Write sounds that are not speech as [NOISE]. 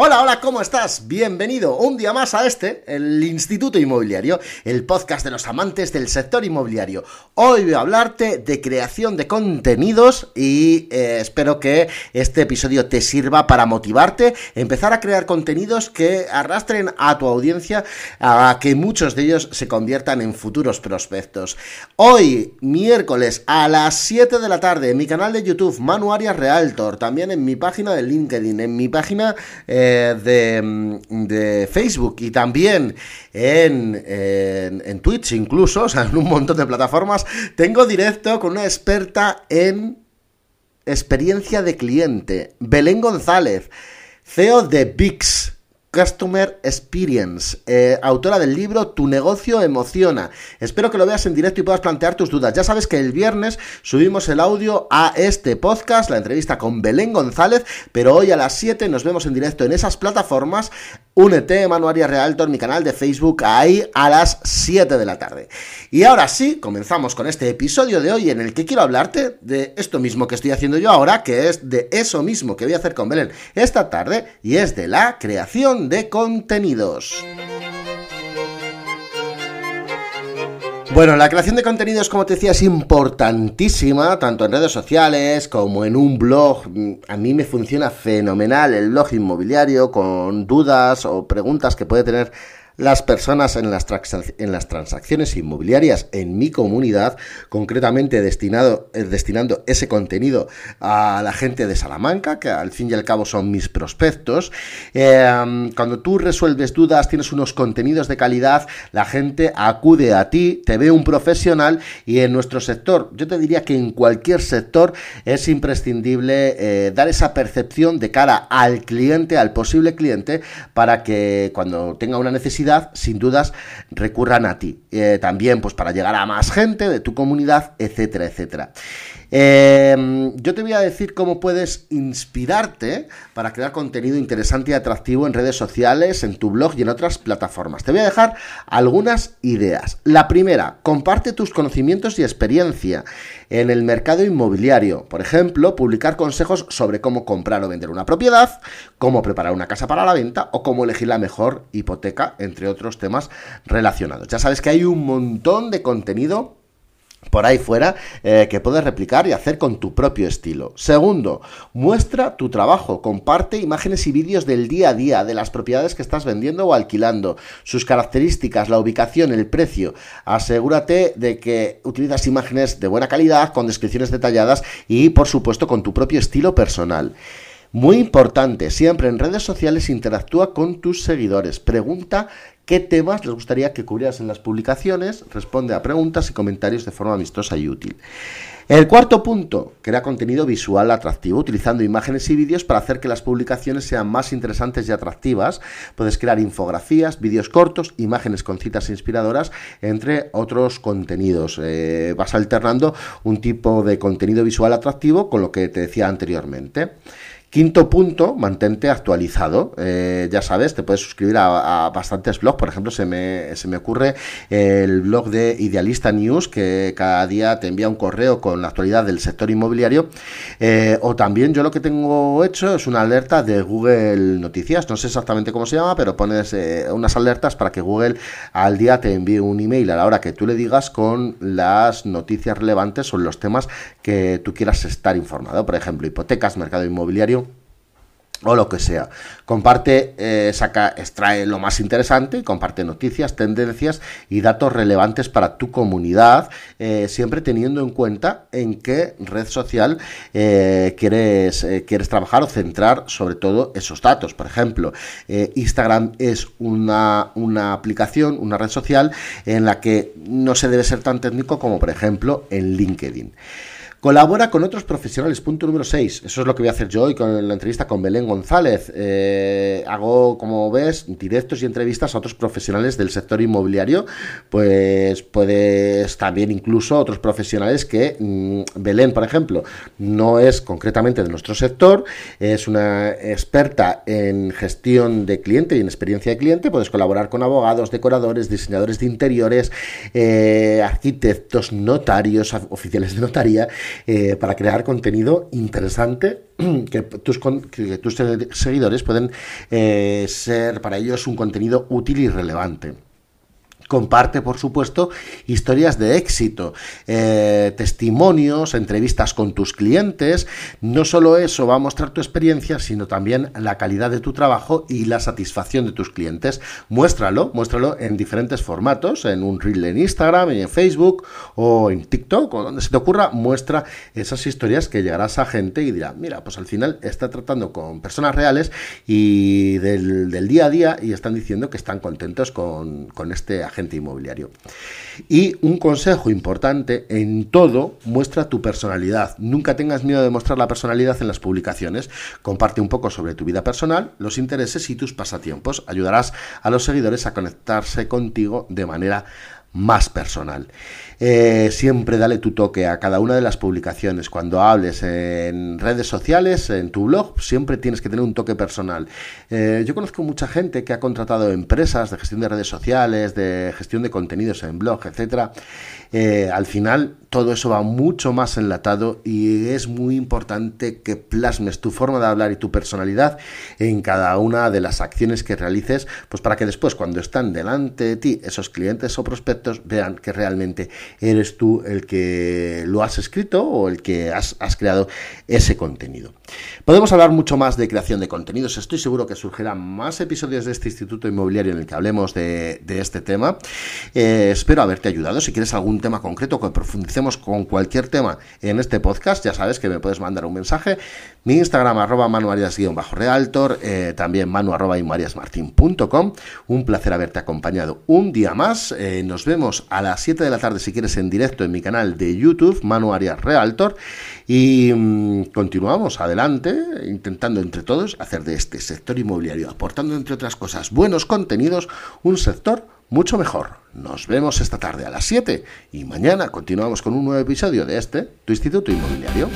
Hola, hola, ¿cómo estás? Bienvenido un día más a este, el Instituto Inmobiliario, el podcast de los amantes del sector inmobiliario. Hoy voy a hablarte de creación de contenidos y eh, espero que este episodio te sirva para motivarte, empezar a crear contenidos que arrastren a tu audiencia a que muchos de ellos se conviertan en futuros prospectos. Hoy, miércoles a las 7 de la tarde, en mi canal de YouTube, Manu Arias Realtor, también en mi página de LinkedIn, en mi página... Eh, de, Facebook y también en, en, Twitch incluso, [LAUGHS] o sea, en un montón de plataformas, tengo directo con una experta en experiencia de cliente, Belén González, CEO de VIX. Customer Experience, eh, autora del libro Tu negocio emociona. Espero que lo veas en directo y puedas plantear tus dudas. Ya sabes que el viernes subimos el audio a este podcast, la entrevista con Belén González, pero hoy a las 7 nos vemos en directo en esas plataformas. Únete, Manuaria Realtor, mi canal de Facebook, ahí a las 7 de la tarde. Y ahora sí, comenzamos con este episodio de hoy en el que quiero hablarte de esto mismo que estoy haciendo yo ahora, que es de eso mismo que voy a hacer con Belén esta tarde, y es de la creación de contenidos. Bueno, la creación de contenidos, como te decía, es importantísima, tanto en redes sociales como en un blog. A mí me funciona fenomenal el blog inmobiliario con dudas o preguntas que puede tener las personas en las, transacciones inmobiliarias en mi comunidad, concretamente eh, destinando ese contenido a la gente de Salamanca, que al fin y al cabo son mis prospectos. Em, cuando tú resuelves dudas, tienes unos contenidos de calidad, la gente acude a ti, te ve un profesional y en nuestro sector, yo te diría que en cualquier sector es imprescindible eh, dar esa percepción de cara al cliente, al posible cliente, para que cuando tenga una necesidad, sin dudas, recurran a ti. Eh, también, pues para llegar a más gente de tu comunidad, etcétera, etcétera. Em, yo te voy a decir cómo puedes inspirarte para crear contenido interesante y atractivo en redes sociales, en tu blog y en otras plataformas. Te voy a dejar algunas ideas. La primera, comparte tus conocimientos y experiencia en el mercado inmobiliario. Por ejemplo, publicar consejos sobre cómo comprar o vender una propiedad, cómo preparar una casa para la venta o cómo elegir la mejor hipoteca, entre otros temas relacionados. Ya sabes que hay un montón de contenido por ahí fuera eh, que puedes replicar y hacer con tu propio estilo. Segundo, muestra tu trabajo, comparte imágenes y vídeos del día a día de las propiedades que estás vendiendo o alquilando, sus características, la ubicación, el precio. Asegúrate de que utilizas imágenes de buena calidad, con descripciones detalladas y por supuesto con tu propio estilo personal. Muy importante, siempre en redes sociales interactúa con tus seguidores. Pregunta qué temas les gustaría que cubrieras en las publicaciones, responde a preguntas y comentarios de forma amistosa y útil. El cuarto punto, crea contenido visual atractivo, utilizando imágenes y vídeos para hacer que las publicaciones sean más interesantes y atractivas. Puedes crear infografías, vídeos cortos, imágenes con citas inspiradoras, entre otros contenidos. Eh, vas alternando un tipo de contenido visual atractivo con lo que te decía anteriormente. Quinto punto, mantente actualizado. Eh, ya sabes, te puedes suscribir a, bastantes blogs. Por ejemplo, se me, se me ocurre el blog de Idealista News, que cada día te envía un correo con la actualidad del sector inmobiliario. Eh, o también yo lo que tengo hecho es una alerta de Google Noticias. No sé exactamente cómo se llama, pero pones eh, unas alertas para que Google al día te envíe un email a la hora que tú le digas con las noticias relevantes sobre los temas que tú quieras estar informado. Por ejemplo, hipotecas, mercado inmobiliario o lo que sea. Comparte, eh, saca, extrae lo más interesante comparte noticias, tendencias y datos relevantes para tu comunidad, eh, siempre teniendo en cuenta en qué red social eh, quieres, quieres trabajar o centrar sobre todo esos datos. Por ejemplo, Instagram es una, una aplicación, una red social en la que no se debe ser tan técnico como por ejemplo en LinkedIn. Colabora con otros profesionales, punto número 6. Eso es lo que voy a hacer yo hoy con la entrevista con Belén González. Eh, hago, como ves, directos y entrevistas a otros profesionales del sector inmobiliario. Pues puedes también incluso otros profesionales que mm, Belén, por ejemplo, no es concretamente de nuestro sector, es una experta en gestión de cliente y en experiencia de cliente. Puedes colaborar con abogados, decoradores, diseñadores de interiores, eh, arquitectos, notarios, oficiales de notaría eh, para crear contenido interesante [CLEARS THROAT] que tus, que tus seguidores pueden eh, ser para ellos un contenido útil y relevante. Comparte, por supuesto, historias de éxito, eh, testimonios, entrevistas con tus clientes. No solo eso va a mostrar tu experiencia, sino también la calidad de tu trabajo y la satisfacción de tus clientes. Muéstralo, muéstralo en diferentes formatos, en un reel en Instagram, en Facebook o en TikTok o donde se te ocurra. Muestra esas historias que llegarás a gente y dirá, mira, pues al final está tratando con personas reales y del, día a día y están diciendo que están contentos con, con este agente inmobiliario. Y un consejo importante, en todo, muestra tu personalidad. Nunca tengas miedo de mostrar la personalidad en las publicaciones. Comparte un poco sobre tu vida personal, los intereses y tus pasatiempos. Ayudarás a los seguidores a conectarse contigo de manera más personal. Eh, siempre dale tu toque a cada una de las publicaciones. Cuando hables en redes sociales, en tu blog, siempre tienes que tener un toque personal. Eh, yo conozco mucha gente que ha contratado empresas de gestión de redes sociales, de gestión de contenidos en blog, etcétera. Eh, al final todo eso va mucho más enlatado y es muy importante que plasmes tu forma de hablar y tu personalidad en cada una de las acciones que realices, pues para que después cuando están delante de ti esos clientes o prospectos vean que realmente eres tú el que lo has escrito o el que has, creado ese contenido. Podemos hablar mucho más de creación de contenidos. Estoy seguro que surgirán más episodios de este Instituto Inmobiliario en el que hablemos de, este tema. Eh, espero haberte ayudado. Si quieres algún tema concreto que profundicemos con cualquier tema en este podcast, ya sabes que me puedes mandar un mensaje. Mi Instagram arroba manuarias-realtor, eh, también manu arroba Un placer haberte acompañado un día más. Eh, nos vemos a las 7 de la tarde si quieres en directo en mi canal de YouTube, Manu Arias Realtor. Y mm, continuamos adelante intentando entre todos hacer de este sector inmobiliario, aportando entre otras cosas buenos contenidos, un sector mucho mejor. Nos vemos esta tarde a las 7 y mañana continuamos con un nuevo episodio de este, tu Instituto Inmobiliario.